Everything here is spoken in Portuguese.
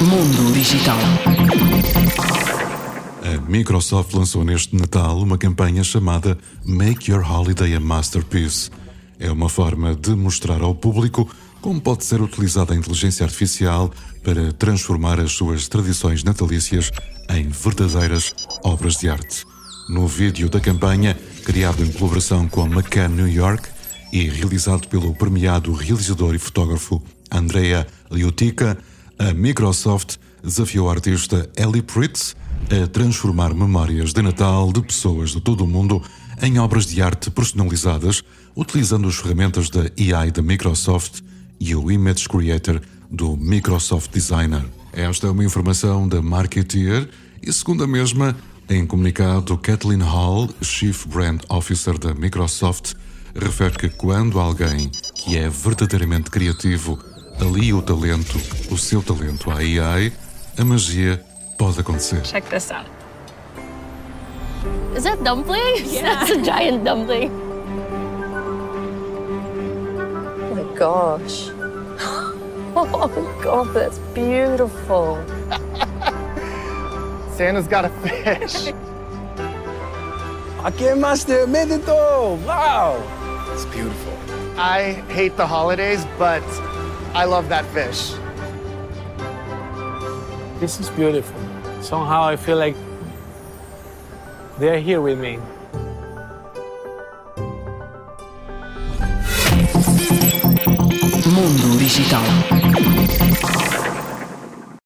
Mundo Digital. A Microsoft lançou neste Natal uma campanha chamada Make Your Holiday a Masterpiece. É uma forma de mostrar ao público como pode ser utilizada a inteligência artificial para transformar as suas tradições natalícias em verdadeiras obras de arte. No vídeo da campanha, criado em colaboração com a McCann New York e realizado pelo premiado realizador e fotógrafo Andrea Liutica, a Microsoft desafiou a artista Ellie Pritz a transformar memórias de Natal de pessoas de todo o mundo em obras de arte personalizadas, utilizando as ferramentas da AI da Microsoft e o Image Creator do Microsoft Designer. Esta é uma informação da Marketeer e, segundo a mesma, em comunicado, Kathleen Hall, Chief Brand Officer da Microsoft, refere que quando alguém que é verdadeiramente criativo alia o talento, o seu talento à AI, a magia pode acontecer. Check this out. Is that dumpling? That's a giant dumpling. Oh my gosh. Oh god, that's beautiful. Santa's got a fish. ¿A Master Medito? Wow! It's beautiful. I hate the holidays, but I love that fish. This is beautiful. Somehow I feel like they're here with me. Mundo Digital.